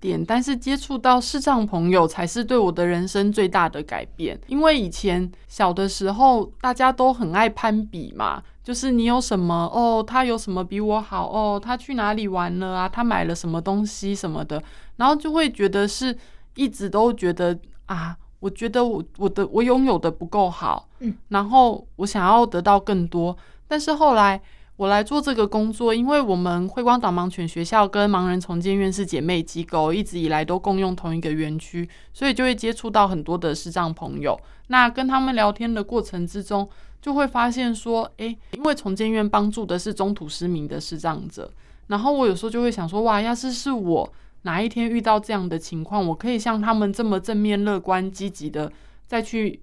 点，但是接触到视障朋友才是对我的人生最大的改变。因为以前小的时候，大家都很爱攀比嘛，就是你有什么哦，他有什么比我好哦，他去哪里玩了啊，他买了什么东西什么的，然后就会觉得是一直都觉得啊，我觉得我我的我拥有的不够好，嗯，然后我想要得到更多，但是后来。我来做这个工作，因为我们慧光导盲犬学校跟盲人重建院是姐妹机构，一直以来都共用同一个园区，所以就会接触到很多的视障朋友。那跟他们聊天的过程之中，就会发现说，诶，因为重建院帮助的是中途失明的视障者，然后我有时候就会想说，哇，要是是我哪一天遇到这样的情况，我可以像他们这么正面、乐观、积极的再去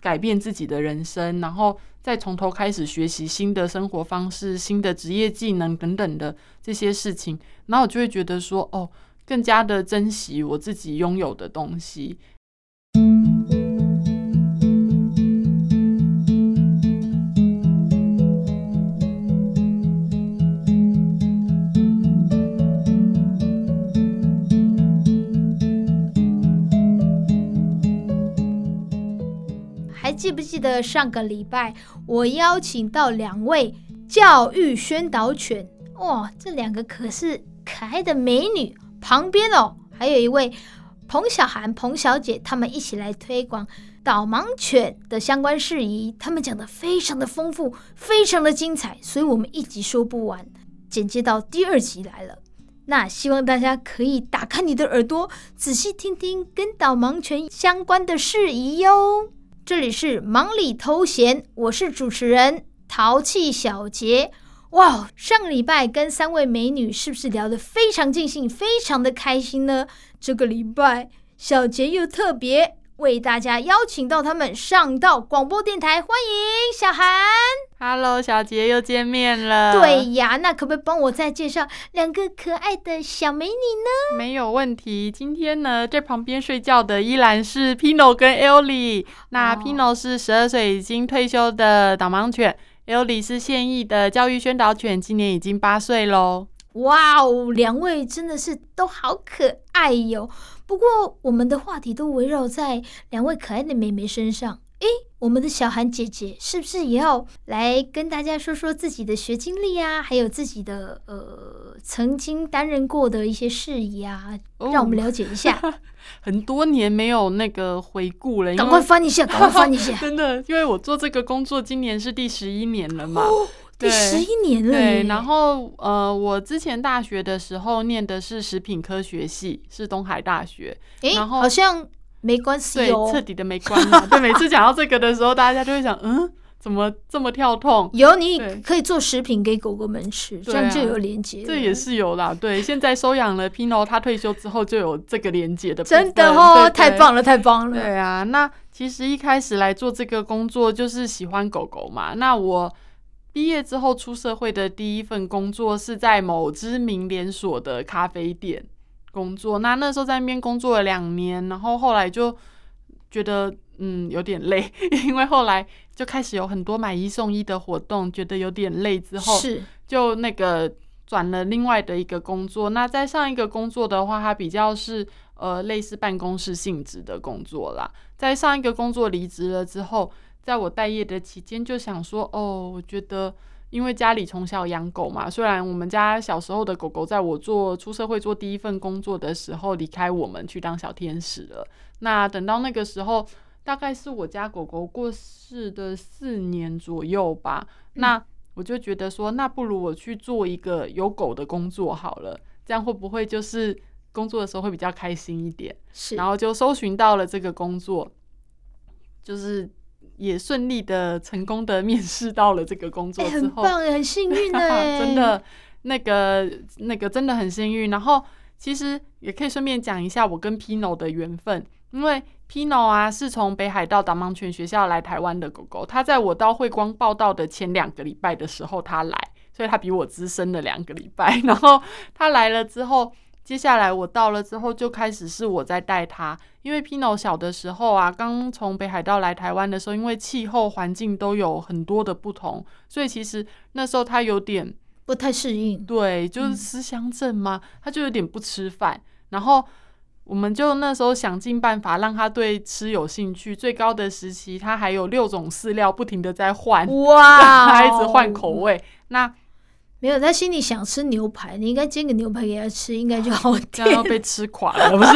改变自己的人生，然后。再从头开始学习新的生活方式、新的职业技能等等的这些事情，然后我就会觉得说，哦，更加的珍惜我自己拥有的东西。还记不记得上个礼拜我邀请到两位教育宣导犬？哇，这两个可是可爱的美女。旁边哦，还有一位彭小涵、彭小姐，他们一起来推广导盲犬的相关事宜。他们讲的非常的丰富，非常的精彩，所以我们一集说不完。剪接到第二集来了，那希望大家可以打开你的耳朵，仔细听听跟导盲犬相关的事宜哟。这里是忙里偷闲，我是主持人淘气小杰。哇，上个礼拜跟三位美女是不是聊得非常尽兴，非常的开心呢？这个礼拜小杰又特别为大家邀请到他们上到广播电台，欢迎小韩。Hello，小杰又见面了。对呀，那可不可以帮我再介绍两个可爱的小美女呢？没有问题。今天呢，在旁边睡觉的依然是 Pino 跟 Ellie。那 Pino 是十二岁已经退休的导盲犬，Ellie 是现役的教育宣导犬，今年已经八岁喽。哇哦，两位真的是都好可爱哟。不过我们的话题都围绕在两位可爱的妹妹身上。诶，我们的小韩姐姐是不是也要来跟大家说说自己的学经历啊？还有自己的呃曾经担任过的一些事宜啊，让我们了解一下。哦、很多年没有那个回顾了，赶快翻一下，赶快翻一下。真的，因为我做这个工作今年是第十一年了嘛，哦、第十一年了。对，然后呃，我之前大学的时候念的是食品科学系，是东海大学。诶，然后好像。没关系哦，对，彻底的没关系。对，每次讲到这个的时候，大家就会想，嗯，怎么这么跳痛？有，你可以做食品给狗狗们吃，这样就有连结。这也是有啦，对。现在收养了 Pino，他退休之后就有这个连接的。真的哦，太棒了，太棒了。对啊，那其实一开始来做这个工作就是喜欢狗狗嘛。那我毕业之后出社会的第一份工作是在某知名连锁的咖啡店。工作，那那时候在那边工作了两年，然后后来就觉得嗯有点累，因为后来就开始有很多买一送一的活动，觉得有点累，之后是就那个转了另外的一个工作。那在上一个工作的话，它比较是呃类似办公室性质的工作啦。在上一个工作离职了之后，在我待业的期间，就想说哦，我觉得。因为家里从小养狗嘛，虽然我们家小时候的狗狗在我做出社会做第一份工作的时候离开我们去当小天使了，那等到那个时候，大概是我家狗狗过世的四年左右吧，嗯、那我就觉得说，那不如我去做一个有狗的工作好了，这样会不会就是工作的时候会比较开心一点？是，然后就搜寻到了这个工作，就是。也顺利的、成功的面试到了这个工作之后，很棒，很幸运 的，真的，那个那个真的很幸运。然后其实也可以顺便讲一下我跟 Pino 的缘分，因为 Pino 啊是从北海道导盲犬学校来台湾的狗狗，它在我到慧光报道的前两个礼拜的时候它来，所以它比我资深了两个礼拜。然后它来了之后。接下来我到了之后，就开始是我在带他，因为 Pino 小的时候啊，刚从北海道来台湾的时候，因为气候环境都有很多的不同，所以其实那时候他有点不太适应。对，就是思乡症嘛，他就有点不吃饭。然后我们就那时候想尽办法让他对吃有兴趣。最高的时期，他还有六种饲料不停的在换，哇，他一直换口味。那没有，他心里想吃牛排，你应该煎个牛排给他吃，应该就好。这样要被吃垮了，不是？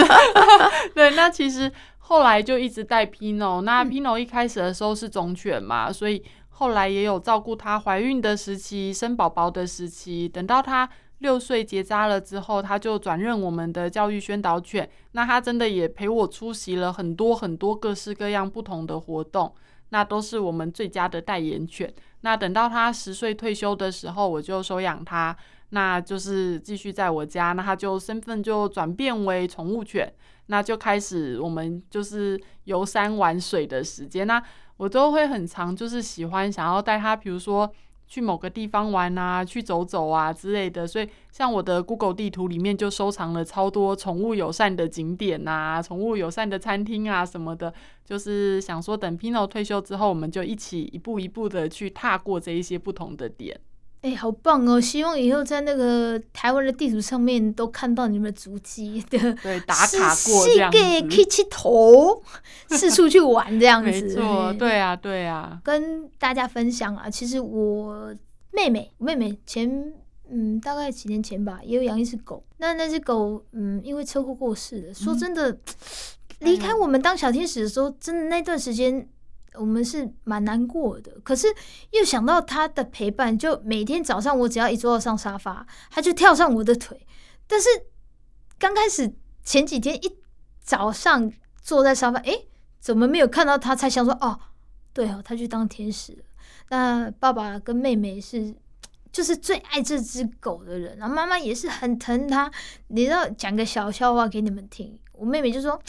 对，那其实后来就一直带 Pino。那 Pino 一开始的时候是种犬嘛，所以后来也有照顾他怀孕的时期、生宝宝的时期。等到他六岁结扎了之后，他就转任我们的教育宣导犬。那他真的也陪我出席了很多很多各式各样不同的活动，那都是我们最佳的代言犬。那等到他十岁退休的时候，我就收养他，那就是继续在我家。那他就身份就转变为宠物犬，那就开始我们就是游山玩水的时间。那我都会很常就是喜欢想要带他，比如说。去某个地方玩啊，去走走啊之类的，所以像我的 Google 地图里面就收藏了超多宠物友善的景点啊，宠物友善的餐厅啊什么的，就是想说等 Pino 退休之后，我们就一起一步一步的去踏过这一些不同的点。哎、欸，好棒哦！希望以后在那个台湾的地图上面都看到你们的足迹的，对，打卡过这样子，可以去头 四处去玩这样子。没错，对啊，对啊。跟大家分享啊，其实我妹妹，妹妹前嗯大概几年前吧，也有养一只狗。那那只狗嗯因为车祸过世了。说真的，离、嗯、开我们当小天使的时候，真的那段时间。我们是蛮难过的，可是又想到他的陪伴，就每天早上我只要一坐上沙发，他就跳上我的腿。但是刚开始前几天一早上坐在沙发，诶，怎么没有看到他？才想说哦，对哦，他去当天使了。那爸爸跟妹妹是就是最爱这只狗的人，然后妈妈也是很疼他。你知道，讲个小笑话给你们听，我妹妹就说，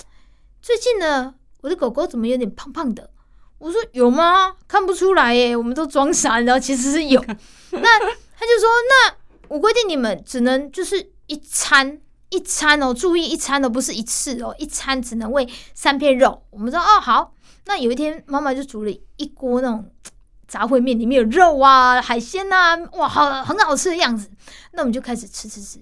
最近呢，我的狗狗怎么有点胖胖的？我说有吗？看不出来耶，我们都装傻，然后其实是有。那他就说，那我规定你们只能就是一餐一餐哦，注意一餐哦，不是一次哦，一餐只能喂三片肉。我们说哦好，那有一天妈妈就煮了一锅那种杂烩面，里面有肉啊、海鲜啊，哇，好很好吃的样子。那我们就开始吃吃吃。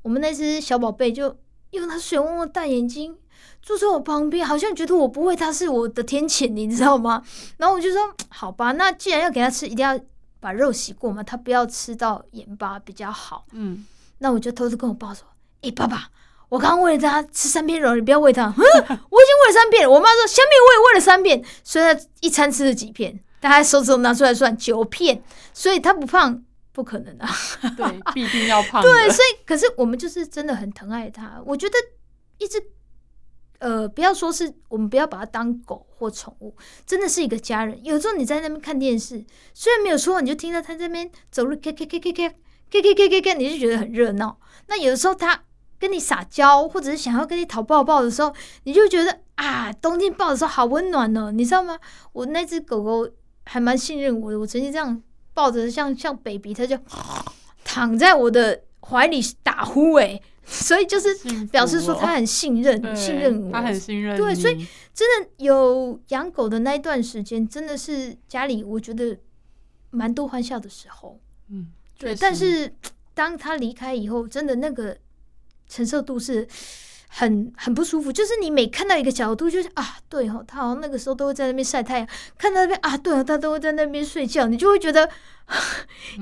我们那只小宝贝就用他水汪汪大眼睛。坐在我旁边，好像觉得我不会，他是我的天谴，你知道吗？然后我就说：“好吧，那既然要给他吃，一定要把肉洗过嘛，他不要吃到盐巴比较好。”嗯，那我就偷偷跟我爸说：“诶、欸，爸爸，我刚刚喂了他吃三片肉，你不要喂他。嗯 ”我已经喂了三片了。我妈说：“下面我也喂了三片，所以他一餐吃了几片？大家手指头拿出来算九片，所以他不胖不可能啊。对，必定要胖。对，所以可是我们就是真的很疼爱他。我觉得一直。呃，不要说是我们不要把它当狗或宠物，真的是一个家人。有时候你在那边看电视，虽然没有说，你就听到它在那边走路，咔咔咔咔咔咔咔咔咔，你就觉得很热闹。那有的时候它跟你撒娇，或者是想要跟你讨抱抱的时候，你就觉得啊，冬天抱的时候好温暖哦，你知道吗？我那只狗狗还蛮信任我的，我曾经这样抱着像像 baby，它就躺在我的怀里打呼诶。所以就是表示说他很信任，哦、信任我，他很信任。对，所以真的有养狗的那一段时间，真的是家里我觉得蛮多欢笑的时候。嗯，对。但是当他离开以后，真的那个承受度是很很不舒服。就是你每看到一个角度，就是啊，对哦，他好像那个时候都会在那边晒太阳，看到那边啊，对哦，他都会在那边睡觉，你就会觉得。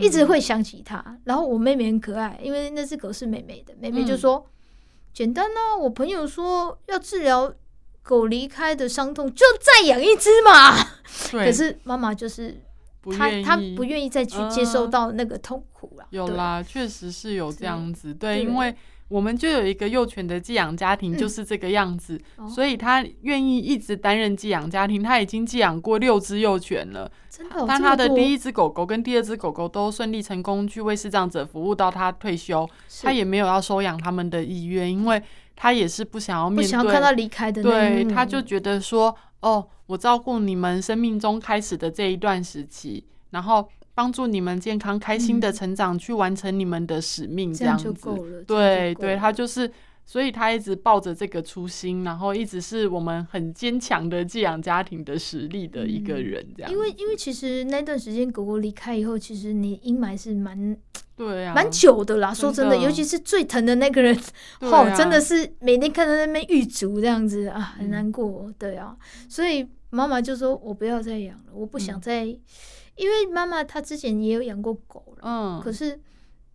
一直会想起他，嗯，然后我妹妹很可爱，因为那只狗是妹妹的。妹妹就说：“嗯、简单呢，我朋友说要治疗狗离开的伤痛，就再养一只嘛。”可是妈妈就是她，她不愿意再去接受到那个痛苦了，啊。有啦，确实是有这样子，对，因为。我们就有一个幼犬的寄养家庭，就是这个样子，所以他愿意一直担任寄养家庭。他已经寄养过六只幼犬了，真的。但他的第一只狗狗跟第二只狗狗都顺利成功去为视障者服务到他退休，他也没有要收养他们的意愿，因为他也是不想要面对，不想要看到离开的。对，他就觉得说，哦，我照顾你们生命中开始的这一段时期，然后。帮助你们健康开心的成长，去完成你们的使命，这样子，对对，他就是所以他一直抱着这个初心，然后一直是我们很坚强的寄养家庭的实力的一个人，这样、嗯。因为因为其实那段时间狗狗离开以后，其实你阴霾是蛮对啊，蛮久的啦。说真的，尤其是最疼的那个人，哦、啊，真的是每天看到那边狱卒这样子啊，很难过。嗯、对啊，所以妈妈就说：“我不要再养了，我不想再。嗯”因为妈妈她之前也有养过狗了，嗯，可是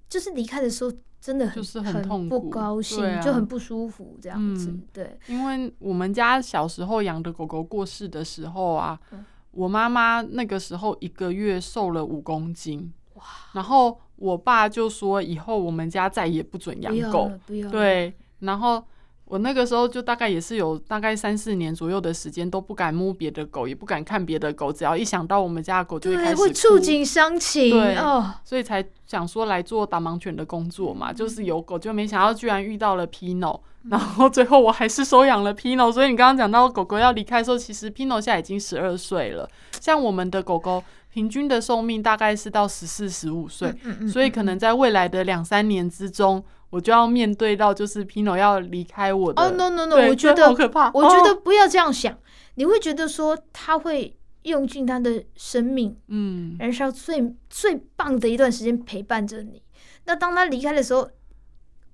就是离开的时候。真的很就是很痛苦，不高兴，啊、就很不舒服这样子。嗯、对，因为我们家小时候养的狗狗过世的时候啊，嗯、我妈妈那个时候一个月瘦了五公斤，哇！然后我爸就说以后我们家再也不准养狗，对，然后。我那个时候就大概也是有大概三四年左右的时间都不敢摸别的狗，也不敢看别的狗，只要一想到我们家的狗就会开始哭，会触景伤情，对哦，所以才想说来做导盲犬的工作嘛，就是有狗，就没想到居然遇到了 Pino，然后最后我还是收养了 Pino，所以你刚刚讲到狗狗要离开的时候，其实 Pino 现在已经十二岁了，像我们的狗狗平均的寿命大概是到十四十五岁，所以可能在未来的两三年之中。我就要面对到，就是 Pino 要离开我的。哦、oh,，no no no！我觉得好可怕。我觉得不要这样想，oh. 你会觉得说他会用尽他的生命，嗯，燃烧最最棒的一段时间陪伴着你。那当他离开的时候，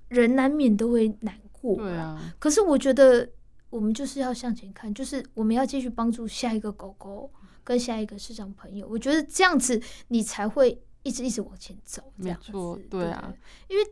人难免都会难过。对啊。可是我觉得我们就是要向前看，就是我们要继续帮助下一个狗狗跟下一个市长朋友。我觉得这样子你才会一直一直往前走。没错，对啊，对，因为。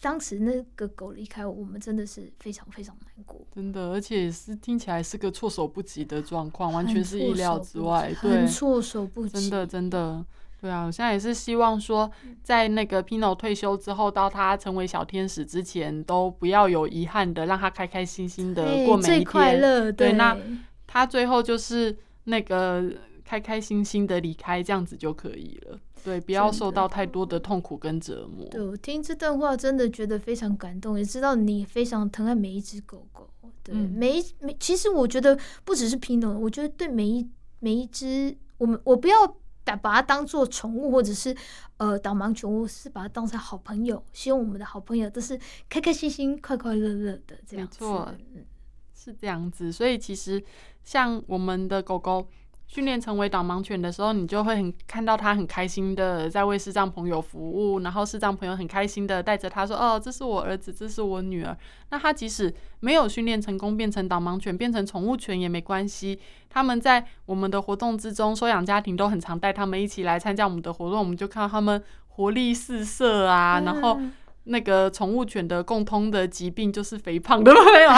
当时那个狗离开我，我们真的是非常非常难过。真的，而且是听起来是个措手不及的状况，完全是意料之外。对，很措手不及。真的，真的，对啊，我现在也是希望说，在那个 Pino 退休之后，到他成为小天使之前，都不要有遗憾的，让他开开心心的过每一天。最快乐。对，对，那他最后就是那个开开心心的离开，这样子就可以了。对，不要受到太多的痛苦跟折磨。对，我听这段话真的觉得非常感动，也知道你非常疼爱每一只狗狗。对，嗯、每一每其实我觉得不只是 Pino，我觉得对每一每一只，我们我不要把把它当做宠物，或者是呃导盲犬，我是把它当成好朋友。希望我们的好朋友都是开开心心、快快乐乐的这样子。没错，是这样子。所以其实像我们的狗狗。训练成为导盲犬的时候，你就会很看到它很开心的在为视障朋友服务，然后视障朋友很开心的带着它说：“哦，这是我儿子，这是我女儿。”那它即使没有训练成功变成导盲犬，变成宠物犬也没关系。他们在我们的活动之中，收养家庭都很常带他们一起来参加我们的活动，我们就看到他们活力四射啊，然后。那个宠物犬的共通的疾病就是肥胖的 朋友，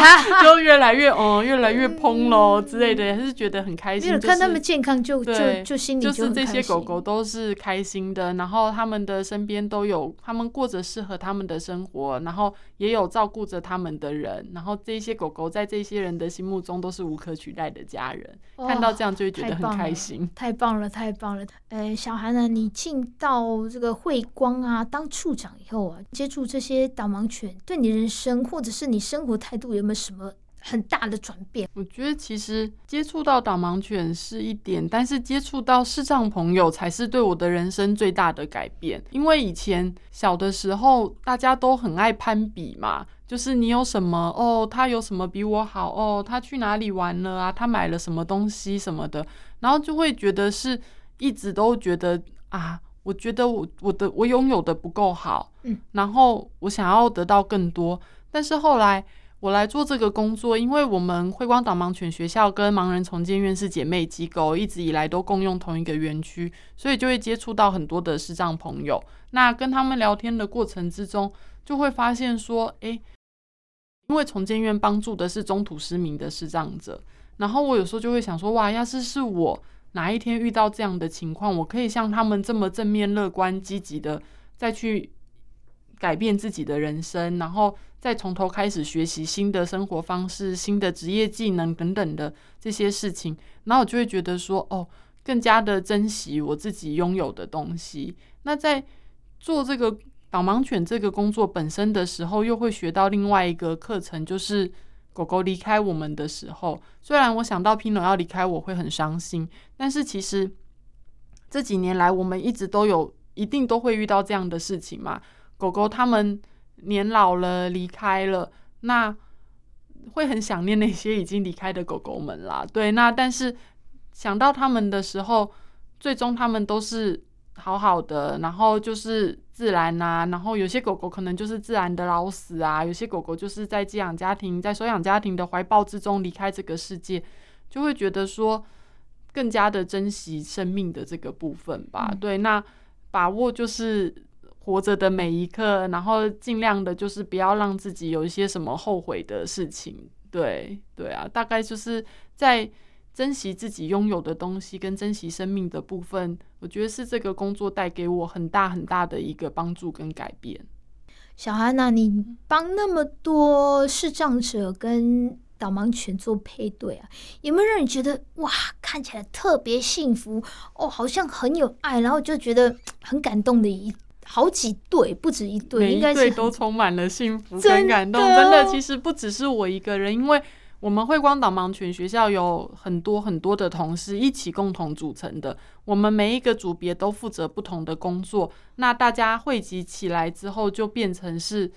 就越来越哦、嗯，越来越蓬喽之类的，还是觉得很开心。看他们健康就就就心里就就是这些狗狗都是开心的，然后他们的身边都有他们过着适合他们的生活，然后也有照顾着他们的人，然后这些狗狗在这些人的心目中都是无可取代的家人。看到这样就会觉得很开心。太棒了，太棒了！呃，小韩呢，你进到这个慧光啊，当处长以后啊，接触这些导盲犬，对你人生或者是你生活态度有没有什么很大的转变？我觉得其实接触到导盲犬是一点，但是接触到视障朋友才是对我的人生最大的改变。因为以前小的时候大家都很爱攀比嘛，就是你有什么哦，他有什么比我好哦，他去哪里玩了啊，他买了什么东西什么的，然后就会觉得是一直都觉得啊。我觉得我我的我拥有的不够好，嗯，然后我想要得到更多，但是后来我来做这个工作，因为我们慧光导盲犬学校跟盲人重建院是姐妹机构，一直以来都共用同一个园区，所以就会接触到很多的视障朋友。那跟他们聊天的过程之中，就会发现说，诶，因为重建院帮助的是中途失明的视障者，然后我有时候就会想说，哇，要是是我。哪一天遇到这样的情况，我可以像他们这么正面、乐观、积极的再去改变自己的人生，然后再从头开始学习新的生活方式、新的职业技能等等的这些事情，然后我就会觉得说，哦，更加的珍惜我自己拥有的东西。那在做这个导盲犬这个工作本身的时候，又会学到另外一个课程，就是。狗狗离开我们的时候，虽然我想到 Pino 要离开我会很伤心，但是其实这几年来我们一直都有，一定都会遇到这样的事情嘛。狗狗它们年老了离开了，那会很想念那些已经离开的狗狗们啦。对，那但是想到他们的时候，最终他们都是好好的，然后就是自然啊，然后有些狗狗可能就是自然的老死啊，有些狗狗就是在寄养家庭、在收养家庭的怀抱之中离开这个世界，就会觉得说更加的珍惜生命的这个部分吧。嗯、对，那把握就是。活着的每一刻，然后尽量的，就是不要让自己有一些什么后悔的事情。对，对啊，大概就是在珍惜自己拥有的东西跟珍惜生命的部分，我觉得是这个工作带给我很大很大的一个帮助跟改变。小安娜，你帮那么多视障者跟导盲犬做配对啊，有没有让你觉得哇，看起来特别幸福哦，好像很有爱，然后就觉得很感动的一？好几对，不止一对，应该对都充满了幸福跟感动。真的，真的，其实不只是我一个人，因为我们慧光导盲犬学校有很多很多的同事一起共同组成的。我们每一个组别都负责不同的工作，那大家汇集起来之后，就变成是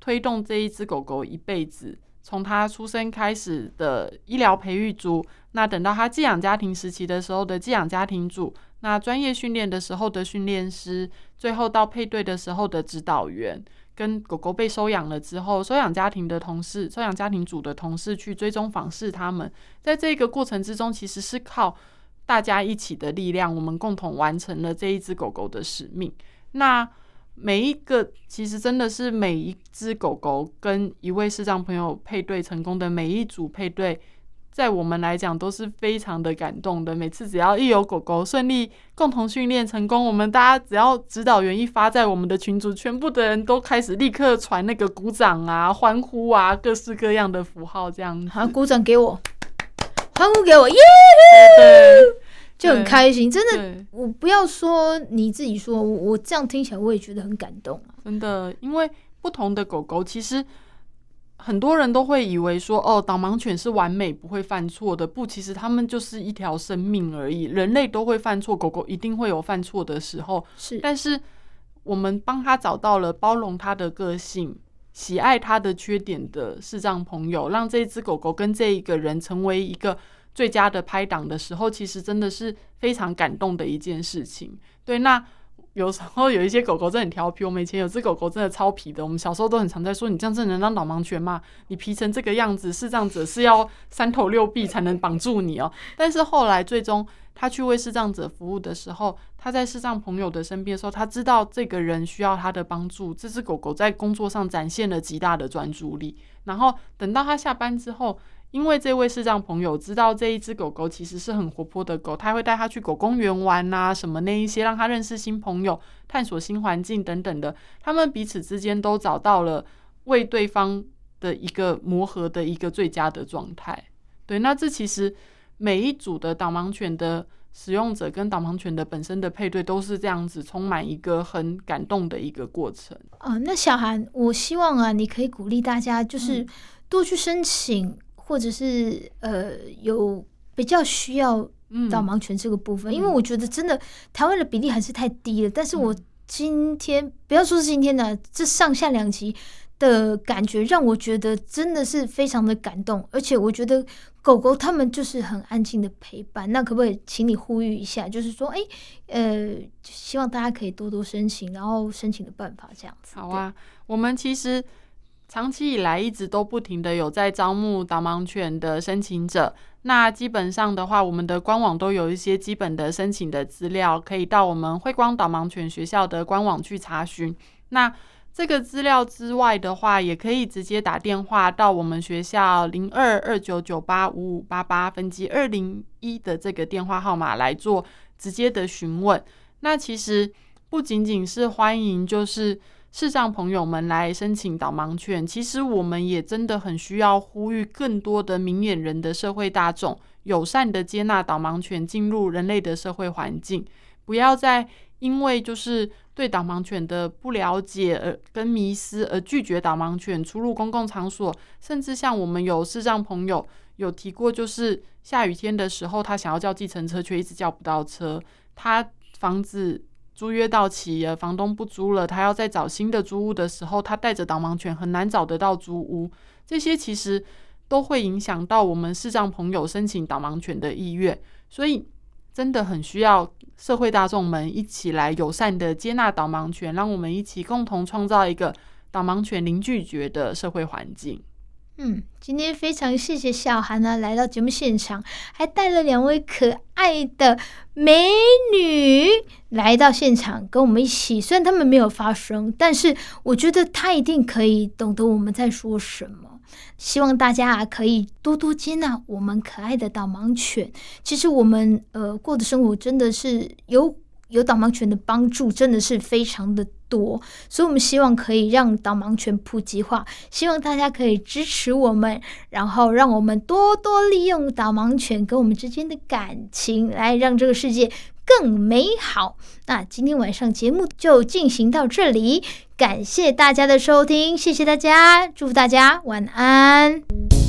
推动这一只狗狗一辈子，从它出生开始的医疗培育组，那等到它寄养家庭时期的时候的寄养家庭组。那专业训练的时候的训练师，最后到配对的时候的指导员，跟狗狗被收养了之后，收养家庭的同事、收养家庭组的同事去追踪访视他们，在这个过程之中，其实是靠大家一起的力量，我们共同完成了这一只狗狗的使命。那每一个其实真的是每一只狗狗跟一位视障朋友配对成功的每一组配对。在我们来讲都是非常的感动的。每次只要一有狗狗顺利共同训练成功，我们大家只要指导员一发在我们的群组，全部的人都开始立刻传那个鼓掌啊、欢呼啊、各式各样的符号，这样子。好，鼓掌给我，欢呼给我，耶！就很开心。真的，我不要说你自己说，我这样听起来我也觉得很感动啊。真的，因为不同的狗狗其实。很多人都会以为说，哦，导盲犬是完美不会犯错的。不，其实它们就是一条生命而已。人类都会犯错，狗狗一定会有犯错的时候。是，但是我们帮他找到了包容他的个性、喜爱他的缺点的视障朋友，让这只狗狗跟这一个人成为一个最佳的拍档的时候，其实真的是非常感动的一件事情。对，那。有时候有一些狗狗真的很调皮，我们以前有只狗狗真的超皮的，我们小时候都很常在说，你这样真的能当导盲犬吗？你皮成这个样子，视障者是要三头六臂才能绑住你哦。但是后来最终他去为视障者服务的时候，他在视障朋友的身边的时候，他知道这个人需要他的帮助，这只狗狗在工作上展现了极大的专注力。然后等到他下班之后。因为这位视障朋友知道这一只狗狗其实是很活泼的狗，他会带它去狗公园玩啊，什么那一些，让它认识新朋友、探索新环境等等的。他们彼此之间都找到了为对方的一个磨合的一个最佳的状态。对，那这其实每一组的导盲犬的使用者跟导盲犬的本身的配对都是这样子，充满一个很感动的一个过程。啊，那小韩，我希望啊，你可以鼓励大家，就是多去申请。嗯或者是呃有比较需要导盲犬这个部分，嗯、因为我觉得真的台湾的比例还是太低了。但是我今天、嗯、不要说是今天的这上下两集的感觉，让我觉得真的是非常的感动。而且我觉得狗狗它们就是很安静的陪伴。那可不可以请你呼吁一下，就是说，哎，呃，希望大家可以多多申请，然后申请的办法这样子。好啊，我们其实。长期以来一直都不停的有在招募导盲犬的申请者，那基本上的话，我们的官网都有一些基本的申请的资料，可以到我们慧光导盲犬学校的官网去查询。那这个资料之外的话，也可以直接打电话到我们学校零二二九九八五五八八分机二零一的这个电话号码来做直接的询问。那其实不仅仅是欢迎，就是。视障朋友们来申请导盲犬，其实我们也真的很需要呼吁更多的明眼人的社会大众，友善的接纳导盲犬进入人类的社会环境，不要再因为就是对导盲犬的不了解而跟迷思而拒绝导盲犬出入公共场所，甚至像我们有视障朋友有提过，就是下雨天的时候，他想要叫计程车却一直叫不到车，他房子。租约到期了，房东不租了，他要再找新的租屋的时候，他带着导盲犬很难找得到租屋。这些其实都会影响到我们视障朋友申请导盲犬的意愿，所以真的很需要社会大众们一起来友善的接纳导盲犬，让我们一起共同创造一个导盲犬零拒绝的社会环境。嗯，今天非常谢谢小涵呢，来到节目现场，还带了两位可爱的美女来到现场跟我们一起。虽然他们没有发声，但是我觉得他一定可以懂得我们在说什么。希望大家啊可以多多接纳我们可爱的导盲犬。其实我们呃过的生活真的是有有导盲犬的帮助，真的是非常的多，所以我们希望可以让导盲犬普及化，希望大家可以支持我们，然后让我们多多利用导盲犬跟我们之间的感情，来让这个世界更美好。那今天晚上节目就进行到这里，感谢大家的收听，谢谢大家，祝福大家晚安。